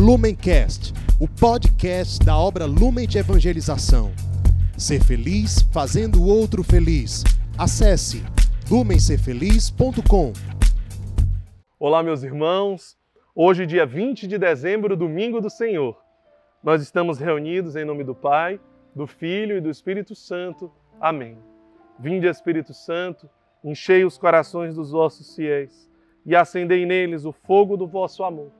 Lumencast, o podcast da obra Lumen de Evangelização. Ser feliz fazendo o outro feliz. Acesse lumencerfeliz.com. Olá, meus irmãos. Hoje, dia 20 de dezembro, domingo do Senhor. Nós estamos reunidos em nome do Pai, do Filho e do Espírito Santo. Amém. Vinde, Espírito Santo, enchei os corações dos vossos fiéis e acendei neles o fogo do vosso amor.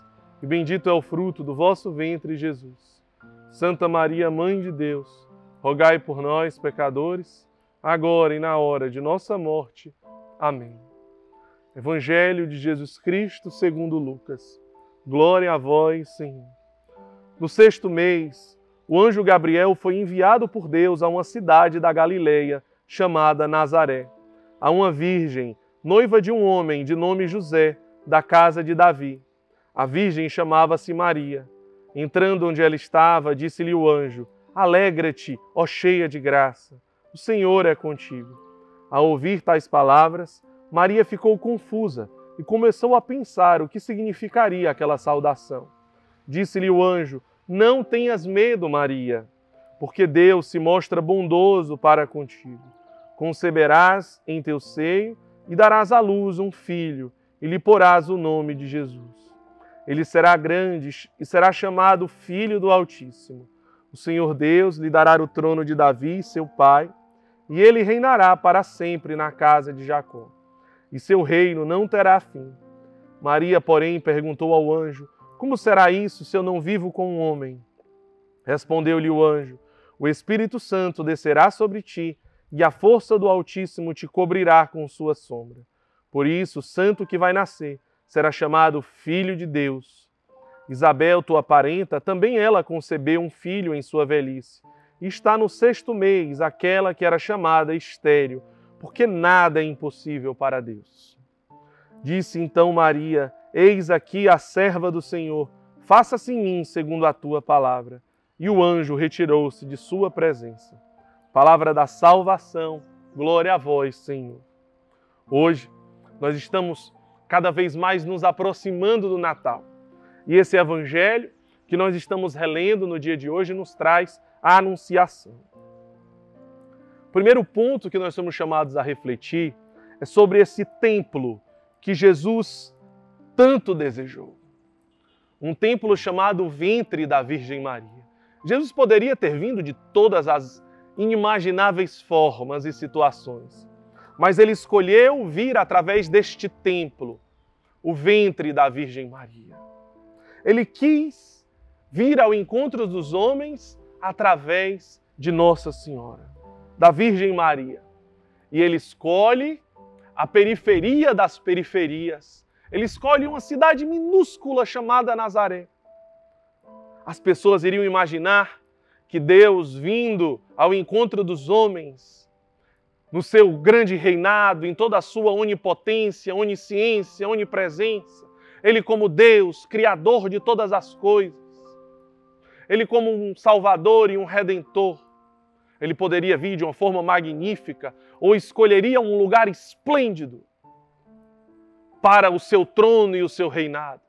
e bendito é o fruto do vosso ventre, Jesus. Santa Maria, Mãe de Deus, rogai por nós, pecadores, agora e na hora de nossa morte. Amém. Evangelho de Jesus Cristo segundo Lucas. Glória a vós, Senhor. No sexto mês, o anjo Gabriel foi enviado por Deus a uma cidade da Galileia chamada Nazaré, a uma virgem, noiva de um homem de nome José, da casa de Davi. A virgem chamava-se Maria. Entrando onde ela estava, disse-lhe o anjo: Alegra-te, ó cheia de graça, o Senhor é contigo. Ao ouvir tais palavras, Maria ficou confusa e começou a pensar o que significaria aquela saudação. Disse-lhe o anjo: Não tenhas medo, Maria, porque Deus se mostra bondoso para contigo. Conceberás em teu seio e darás à luz um filho e lhe porás o nome de Jesus. Ele será grande e será chamado Filho do Altíssimo. O Senhor Deus lhe dará o trono de Davi, seu pai, e ele reinará para sempre na casa de Jacó. E seu reino não terá fim. Maria, porém, perguntou ao anjo: Como será isso se eu não vivo com um homem? Respondeu-lhe o anjo: O Espírito Santo descerá sobre ti, e a força do Altíssimo te cobrirá com sua sombra. Por isso, o santo que vai nascer será chamado Filho de Deus. Isabel, tua parenta, também ela concebeu um filho em sua velhice. E está no sexto mês aquela que era chamada estéril, porque nada é impossível para Deus. Disse então Maria: Eis aqui a serva do Senhor, faça-se em mim segundo a tua palavra. E o anjo retirou-se de sua presença. Palavra da salvação, glória a vós, Senhor. Hoje, nós estamos cada vez mais nos aproximando do Natal. E esse evangelho que nós estamos relendo no dia de hoje nos traz a anunciação. O primeiro ponto que nós somos chamados a refletir é sobre esse templo que Jesus tanto desejou. Um templo chamado Ventre da Virgem Maria. Jesus poderia ter vindo de todas as inimagináveis formas e situações mas ele escolheu vir através deste templo, o ventre da Virgem Maria. Ele quis vir ao encontro dos homens através de Nossa Senhora, da Virgem Maria. E ele escolhe a periferia das periferias. Ele escolhe uma cidade minúscula chamada Nazaré. As pessoas iriam imaginar que Deus, vindo ao encontro dos homens, no seu grande reinado, em toda a sua onipotência, onisciência, onipresença. Ele, como Deus, Criador de todas as coisas. Ele, como um Salvador e um Redentor. Ele poderia vir de uma forma magnífica ou escolheria um lugar esplêndido para o seu trono e o seu reinado.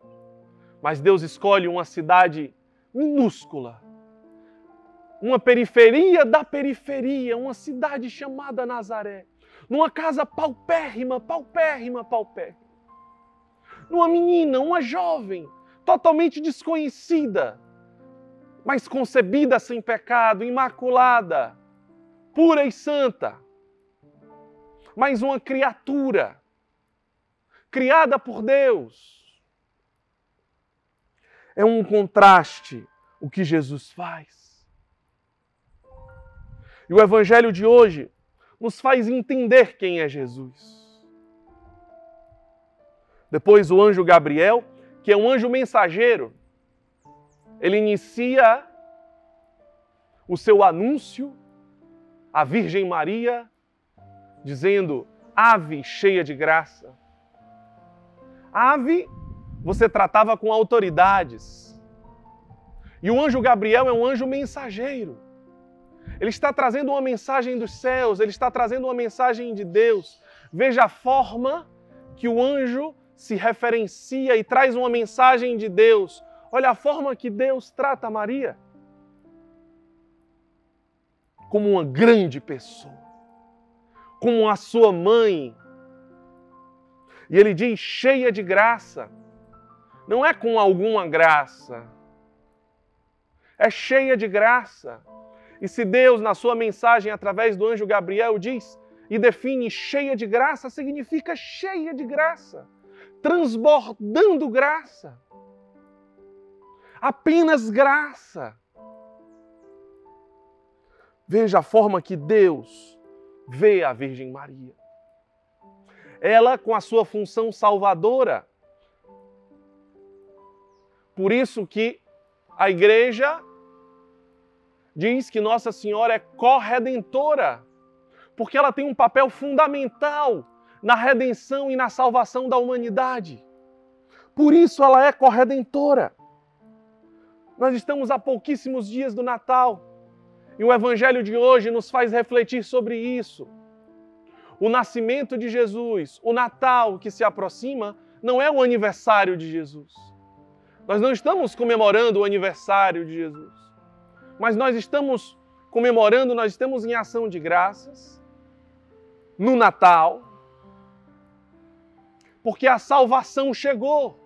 Mas Deus escolhe uma cidade minúscula, uma periferia da periferia, uma cidade chamada Nazaré, numa casa paupérrima, paupérrima, paupérrima. Numa menina, uma jovem, totalmente desconhecida, mas concebida sem pecado, imaculada, pura e santa. Mas uma criatura, criada por Deus. É um contraste o que Jesus faz. E o Evangelho de hoje nos faz entender quem é Jesus. Depois, o anjo Gabriel, que é um anjo mensageiro, ele inicia o seu anúncio à Virgem Maria, dizendo: Ave cheia de graça. Ave, você tratava com autoridades. E o anjo Gabriel é um anjo mensageiro. Ele está trazendo uma mensagem dos céus, ele está trazendo uma mensagem de Deus. Veja a forma que o anjo se referencia e traz uma mensagem de Deus. Olha a forma que Deus trata Maria como uma grande pessoa, como a sua mãe. E ele diz cheia de graça. Não é com alguma graça, é cheia de graça. E se Deus, na sua mensagem através do anjo Gabriel, diz e define cheia de graça, significa cheia de graça, transbordando graça. Apenas graça. Veja a forma que Deus vê a Virgem Maria. Ela com a sua função salvadora. Por isso que a igreja diz que Nossa Senhora é corredentora, porque ela tem um papel fundamental na redenção e na salvação da humanidade. Por isso ela é corredentora. Nós estamos a pouquíssimos dias do Natal. E o Evangelho de hoje nos faz refletir sobre isso. O nascimento de Jesus, o Natal que se aproxima, não é o aniversário de Jesus. Nós não estamos comemorando o aniversário de Jesus, mas nós estamos comemorando, nós estamos em ação de graças no Natal, porque a salvação chegou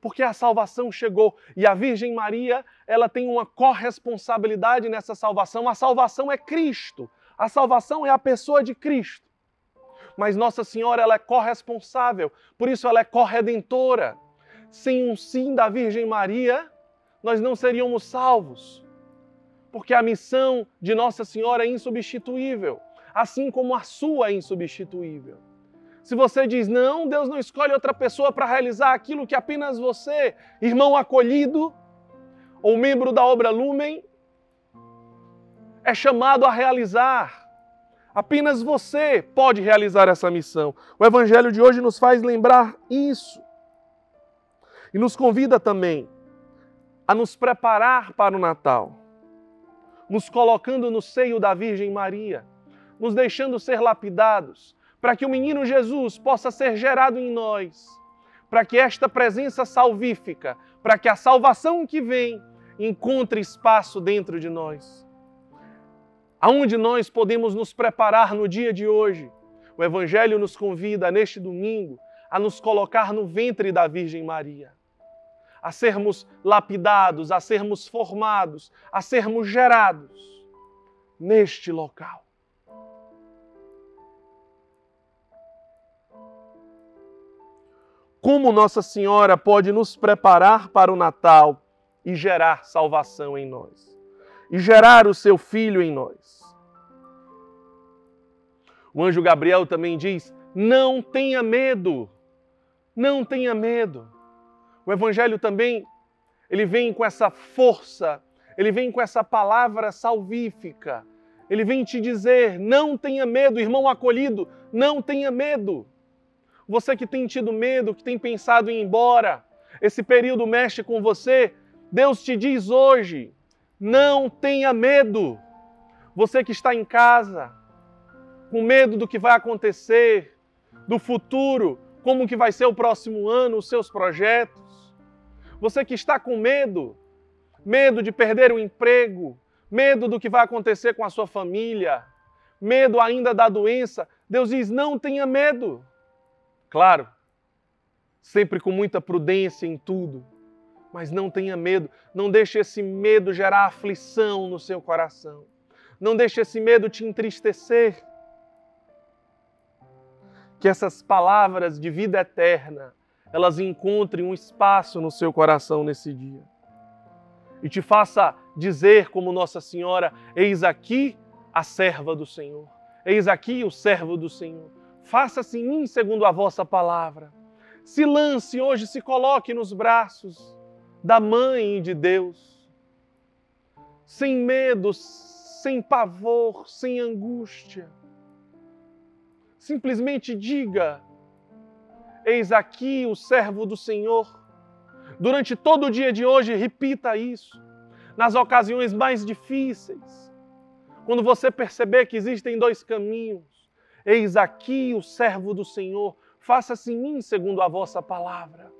porque a salvação chegou e a Virgem Maria, ela tem uma corresponsabilidade nessa salvação. A salvação é Cristo. A salvação é a pessoa de Cristo. Mas Nossa Senhora, ela é corresponsável, por isso ela é corredentora. Sem um sim da Virgem Maria, nós não seríamos salvos. Porque a missão de Nossa Senhora é insubstituível, assim como a sua é insubstituível. Se você diz não, Deus não escolhe outra pessoa para realizar aquilo que apenas você, irmão acolhido ou membro da obra Lumen, é chamado a realizar. Apenas você pode realizar essa missão. O Evangelho de hoje nos faz lembrar isso. E nos convida também a nos preparar para o Natal, nos colocando no seio da Virgem Maria, nos deixando ser lapidados, para que o menino Jesus possa ser gerado em nós, para que esta presença salvífica, para que a salvação que vem encontre espaço dentro de nós. Aonde nós podemos nos preparar no dia de hoje? O Evangelho nos convida neste domingo a nos colocar no ventre da Virgem Maria, a sermos lapidados, a sermos formados, a sermos gerados neste local. como Nossa Senhora pode nos preparar para o Natal e gerar salvação em nós, e gerar o seu Filho em nós. O anjo Gabriel também diz: não tenha medo, não tenha medo. O Evangelho também, ele vem com essa força, ele vem com essa palavra salvífica, ele vem te dizer: não tenha medo, irmão acolhido, não tenha medo. Você que tem tido medo, que tem pensado em ir embora, esse período mexe com você, Deus te diz hoje: não tenha medo. Você que está em casa, com medo do que vai acontecer, do futuro, como que vai ser o próximo ano, os seus projetos. Você que está com medo, medo de perder o emprego, medo do que vai acontecer com a sua família, medo ainda da doença, Deus diz: não tenha medo. Claro, sempre com muita prudência em tudo, mas não tenha medo, não deixe esse medo gerar aflição no seu coração. Não deixe esse medo te entristecer. Que essas palavras de vida eterna, elas encontrem um espaço no seu coração nesse dia. E te faça dizer como Nossa Senhora: Eis aqui a serva do Senhor. Eis aqui o servo do Senhor Faça-se em mim segundo a vossa palavra. Se lance hoje, se coloque nos braços da Mãe de Deus, sem medo, sem pavor, sem angústia. Simplesmente diga: Eis aqui o servo do Senhor. Durante todo o dia de hoje, repita isso. Nas ocasiões mais difíceis, quando você perceber que existem dois caminhos, eis aqui o servo do Senhor, faça-se em mim segundo a vossa palavra.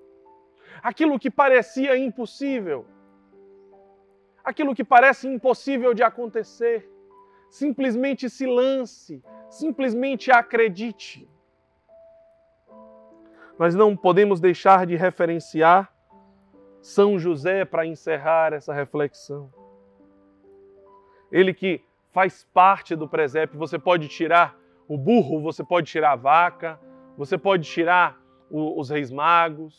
Aquilo que parecia impossível, aquilo que parece impossível de acontecer, simplesmente se lance, simplesmente acredite. Nós não podemos deixar de referenciar São José para encerrar essa reflexão. Ele que faz parte do presépio, você pode tirar o burro, você pode tirar a vaca, você pode tirar o, os reis magos,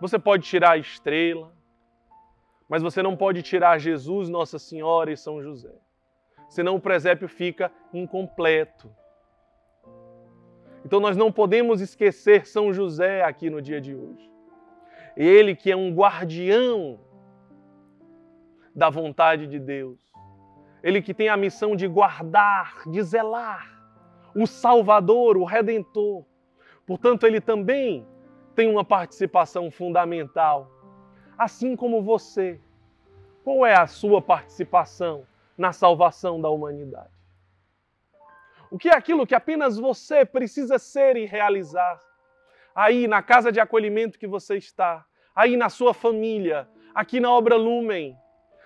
você pode tirar a estrela, mas você não pode tirar Jesus, Nossa Senhora e São José. Senão o presépio fica incompleto. Então nós não podemos esquecer São José aqui no dia de hoje. Ele que é um guardião da vontade de Deus. Ele que tem a missão de guardar, de zelar o Salvador, o Redentor. Portanto, ele também tem uma participação fundamental, assim como você. Qual é a sua participação na salvação da humanidade? O que é aquilo que apenas você precisa ser e realizar? Aí na casa de acolhimento que você está, aí na sua família, aqui na obra Lumen,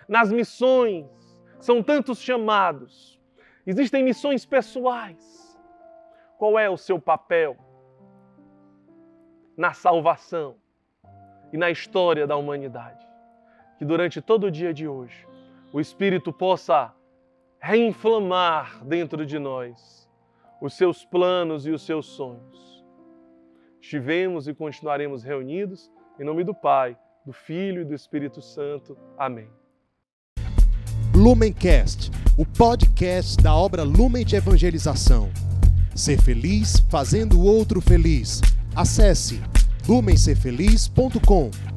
nas missões, são tantos chamados. Existem missões pessoais. Qual é o seu papel na salvação e na história da humanidade? Que durante todo o dia de hoje o Espírito possa reinflamar dentro de nós os seus planos e os seus sonhos. Estivemos e continuaremos reunidos em nome do Pai, do Filho e do Espírito Santo. Amém. Lumencast, o podcast da obra Lumen de Evangelização. Ser feliz fazendo o outro feliz. Acesse lumencerfeliz.com.